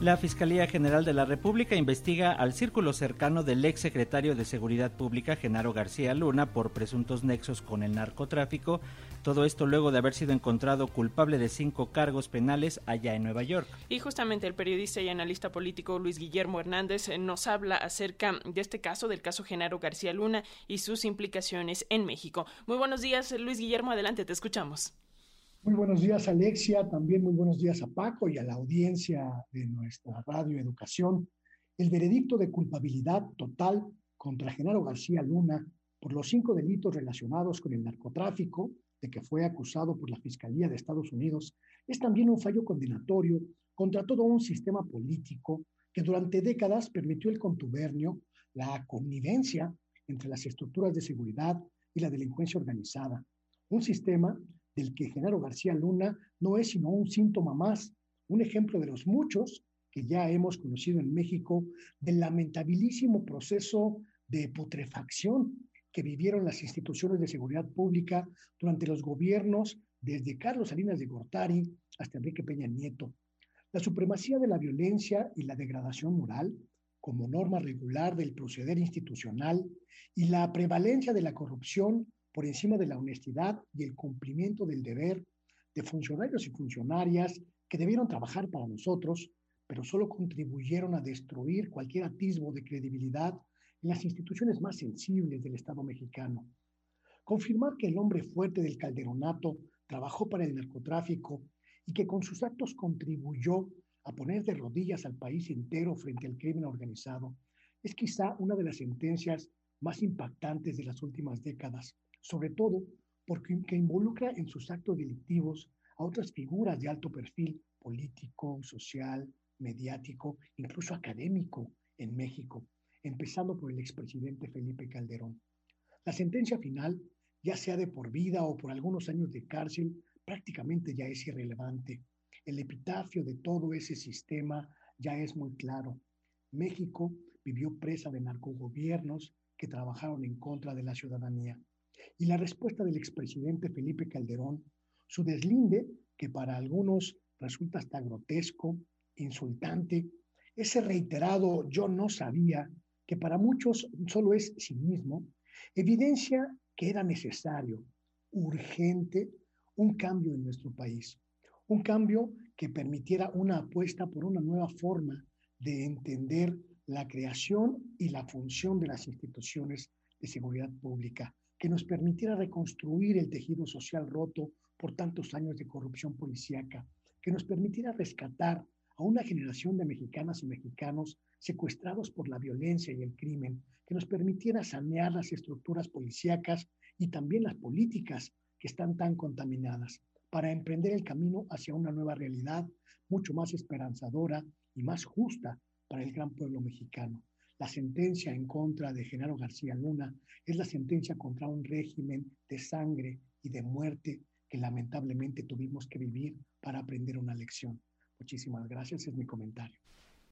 La Fiscalía General de la República investiga al círculo cercano del ex secretario de Seguridad Pública, Genaro García Luna, por presuntos nexos con el narcotráfico. Todo esto luego de haber sido encontrado culpable de cinco cargos penales allá en Nueva York. Y justamente el periodista y analista político Luis Guillermo Hernández eh, nos habla acerca de este caso, del caso Genaro García Luna y sus implicaciones en México. Muy buenos días, Luis Guillermo, adelante, te escuchamos. Muy buenos días, Alexia. También muy buenos días a Paco y a la audiencia de nuestra radio Educación. El veredicto de culpabilidad total contra Genaro García Luna por los cinco delitos relacionados con el narcotráfico, de que fue acusado por la Fiscalía de Estados Unidos, es también un fallo condenatorio contra todo un sistema político que durante décadas permitió el contubernio, la connivencia entre las estructuras de seguridad y la delincuencia organizada. Un sistema del que Genaro García Luna no es sino un síntoma más, un ejemplo de los muchos que ya hemos conocido en México del lamentabilísimo proceso de putrefacción que vivieron las instituciones de seguridad pública durante los gobiernos desde Carlos Salinas de Gortari hasta Enrique Peña Nieto. La supremacía de la violencia y la degradación moral como norma regular del proceder institucional y la prevalencia de la corrupción por encima de la honestidad y el cumplimiento del deber de funcionarios y funcionarias que debieron trabajar para nosotros, pero solo contribuyeron a destruir cualquier atisbo de credibilidad en las instituciones más sensibles del Estado mexicano. Confirmar que el hombre fuerte del calderonato trabajó para el narcotráfico y que con sus actos contribuyó a poner de rodillas al país entero frente al crimen organizado es quizá una de las sentencias más impactantes de las últimas décadas sobre todo porque involucra en sus actos delictivos a otras figuras de alto perfil político, social, mediático, incluso académico en México, empezando por el expresidente Felipe Calderón. La sentencia final, ya sea de por vida o por algunos años de cárcel, prácticamente ya es irrelevante. El epitafio de todo ese sistema ya es muy claro. México vivió presa de narcogobiernos trabajaron en contra de la ciudadanía. Y la respuesta del expresidente Felipe Calderón, su deslinde, que para algunos resulta hasta grotesco, insultante, ese reiterado yo no sabía, que para muchos solo es sí mismo, evidencia que era necesario, urgente, un cambio en nuestro país, un cambio que permitiera una apuesta por una nueva forma de entender la creación y la función de las instituciones de seguridad pública, que nos permitiera reconstruir el tejido social roto por tantos años de corrupción policíaca, que nos permitiera rescatar a una generación de mexicanas y mexicanos secuestrados por la violencia y el crimen, que nos permitiera sanear las estructuras policíacas y también las políticas que están tan contaminadas, para emprender el camino hacia una nueva realidad mucho más esperanzadora y más justa para el gran pueblo mexicano. La sentencia en contra de Genaro García Luna es la sentencia contra un régimen de sangre y de muerte que lamentablemente tuvimos que vivir para aprender una lección. Muchísimas gracias, es mi comentario.